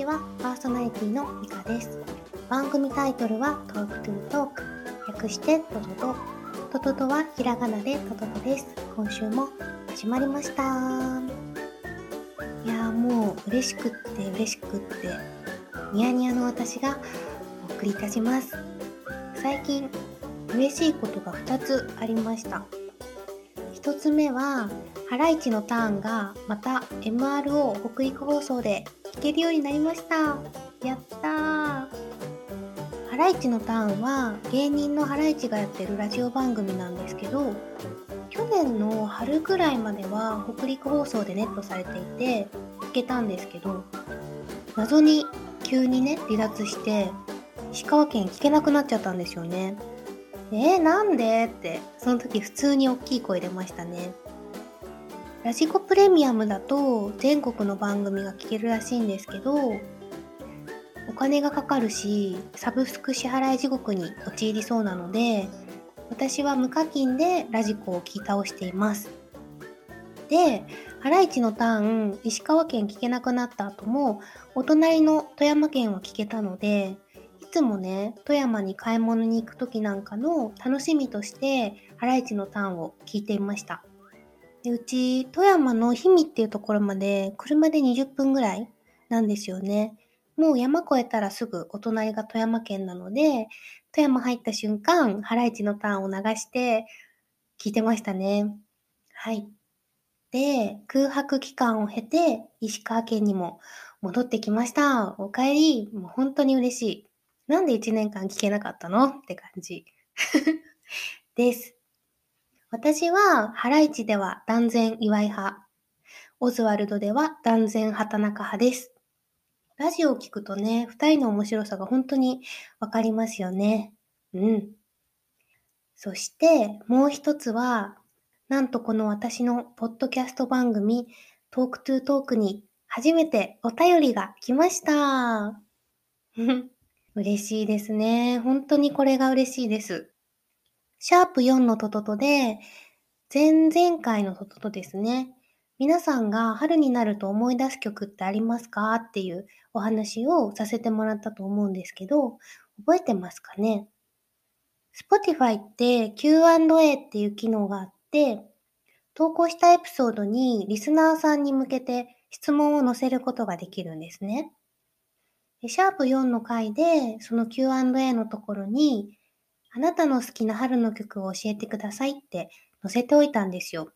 ちは、パーソナリティのミカです。番組タイトルは Talk to Talk。略してトトト。トトトはひらがなでトトトです。今週も始まりました。いやーもう嬉しくって嬉しくって、ニヤニヤの私がお送りいたします。最近、嬉しいことが2つありました。1つ目は、ハライチのターンがまた MRO 北陸放送で聞けるようになりました。やった。ハライチのターンは芸人のハライチがやってるラジオ番組なんですけど、去年の春ぐらいまでは北陸放送でネットされていて聞けたんですけど、謎に急にね、離脱して、石川県聞けなくなっちゃったんですよね。えー、なんで？って、その時普通に大きい声出ましたね。ラジコプレミアムだと全国の番組が聞けるらしいんですけど、お金がかかるし、サブスク支払い地獄に陥りそうなので、私は無課金でラジコを聞き倒しています。で、ハライチのターン、石川県聞けなくなった後も、お隣の富山県は聞けたので、つもね、富山に買い物に行く時なんかの楽しみとして、ハライチのターンを聞いていました。でうち、富山の氷見っていうところまで車で20分ぐらいなんですよね。もう山越えたらすぐお隣が富山県なので、富山入った瞬間、ハライチのターンを流して聞いてましたね。はい。で、空白期間を経て、石川県にも戻ってきました。お帰り。もう本当に嬉しい。なんで1年間聞けなかったの？って感じ。です。私は、ハライチでは断然岩井派。オズワルドでは断然畑中派です。ラジオを聞くとね、二人の面白さが本当にわかりますよね。うん。そして、もう一つは、なんとこの私のポッドキャスト番組、トークトゥートークに初めてお便りが来ました。嬉しいですね。本当にこれが嬉しいです。シャープ4のトトトで、前々回のトトトですね。皆さんが春になると思い出す曲ってありますか？っていうお話をさせてもらったと思うんですけど、覚えてますかね ?Spotify って Q&A っていう機能があって、投稿したエピソードにリスナーさんに向けて質問を載せることができるんですね。シャープ4の回で、その Q&A のところに、あなたの好きな春の曲を教えてくださいって載せておいたんですよ。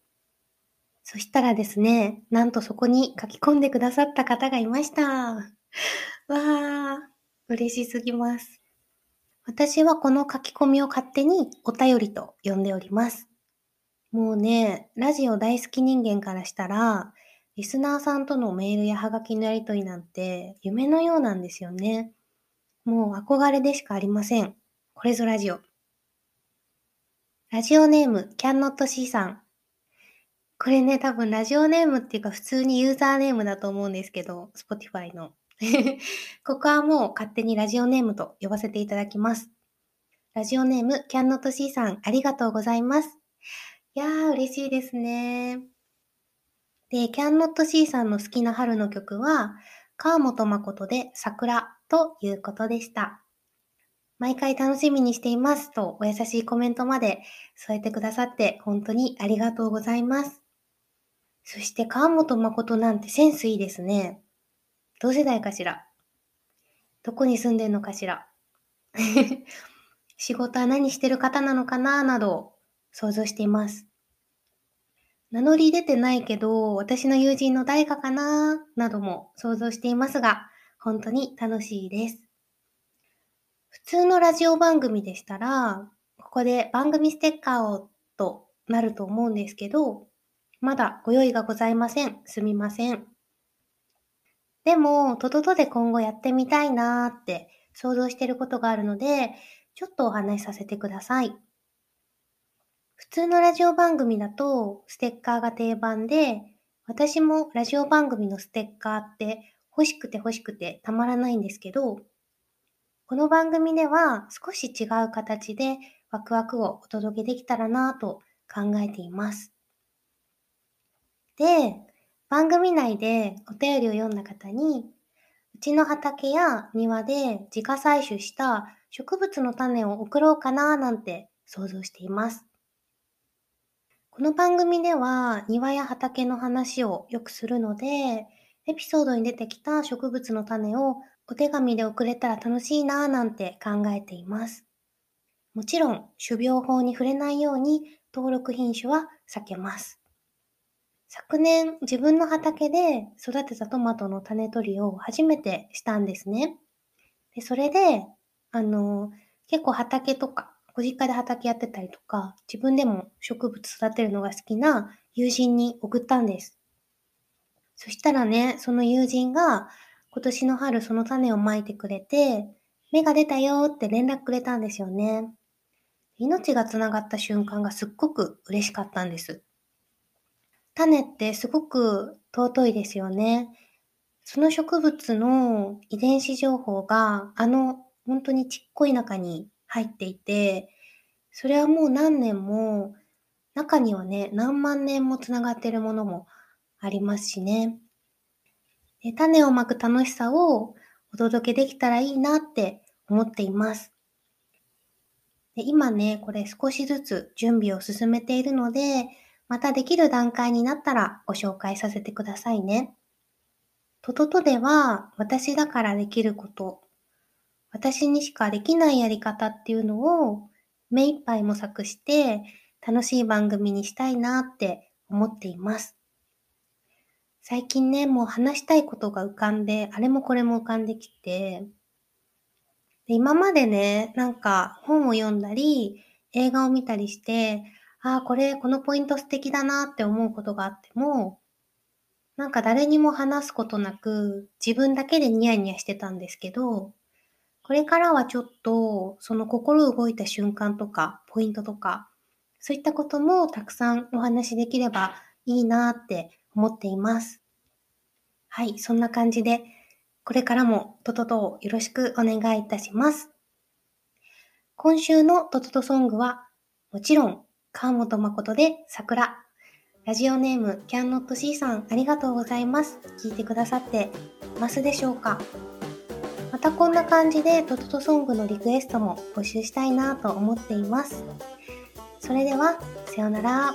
そしたらですね、なんとそこに書き込んでくださった方がいました。わー、嬉しすぎます。私はこの書き込みを勝手にお便りと呼んでおります。もうね、ラジオ大好き人間からしたら、リスナーさんとのメールやハガキのやりとりなんて夢のようなんですよね。もう憧れでしかありません。これぞラジオ。ラジオネーム、キャンノット C さん。これね、多分ラジオネームっていうか普通にユーザーネームだと思うんですけど、Spotify の。ここはもう勝手にラジオネームと呼ばせていただきます。ラジオネーム、キャンノット C さん、ありがとうございます。いやー、嬉しいですね。で、キャンノット C さんの好きな春の曲は、川本誠で桜ということでした。毎回楽しみにしていますとお優しいコメントまで添えてくださって本当にありがとうございます。そして川本誠なんてセンスいいですね。同世代かしら？どこに住んでんのかしら？仕事は何してる方なのかな？など想像しています。名乗り出てないけど、私の友人の誰かかな？なども想像していますが、本当に楽しいです。普通のラジオ番組でしたら、ここで番組ステッカーをとなると思うんですけど、まだご用意がございません。すみません。でも、トトトで今後やってみたいなーって想像してることがあるので、ちょっとお話しさせてください。普通のラジオ番組だとステッカーが定番で、私もラジオ番組のステッカーって欲しくて欲しくてたまらないんですけど、この番組では少し違う形でワクワクをお届けできたらなぁと考えています。で、番組内でお便りを読んだ方に、うちの畑や庭で自家採取した植物の種を送ろうかななんて想像しています。この番組では庭や畑の話をよくするので、エピソードに出てきた植物の種をお手紙で送れたら楽しいなぁなんて考えています。もちろん、種苗法に触れないように登録品種は避けます。昨年自分の畑で育てたトマトの種取りを初めてしたんですね。でそれで、あの、結構畑とか、ご実家で畑やってたりとか、自分でも植物育てるのが好きな友人に送ったんです。そしたらね、その友人が今年の春その種をまいてくれて、芽が出たよって連絡くれたんですよね。命がつながった瞬間がすっごく嬉しかったんです。種ってすごく尊いですよね。その植物の遺伝子情報があの本当にちっこい中に入っていて、それはもう何年も、中にはね、何万年もつながっているものもありますしね。で種をまく楽しさをお届けできたらいいなって思っています。で今ね、これ少しずつ準備を進めているので、またできる段階になったらご紹介させてくださいね。トトトでは私だからできること、私にしかできないやり方っていうのを目いっぱい模索して楽しい番組にしたいなって思っています。最近ね、もう話したいことが浮かんで、あれもこれも浮かんできて、で今までね、なんか本を読んだり、映画を見たりして、ああ、これ、このポイント素敵だなって思うことがあっても、なんか誰にも話すことなく、自分だけでニヤニヤしてたんですけど、これからはちょっと、その心動いた瞬間とか、ポイントとか、そういったこともたくさんお話しできればいいなって思っています。はい、そんな感じで、これからもトトトをよろしくお願いいたします。今週のトトトソングは、もちろん川本誠で桜。ラジオネームキャンノット C さんありがとうございます。聞いてくださってますでしょうか？たこんな感じでトトトソングのリクエストも募集したいなと思っています。それでは、さようなら。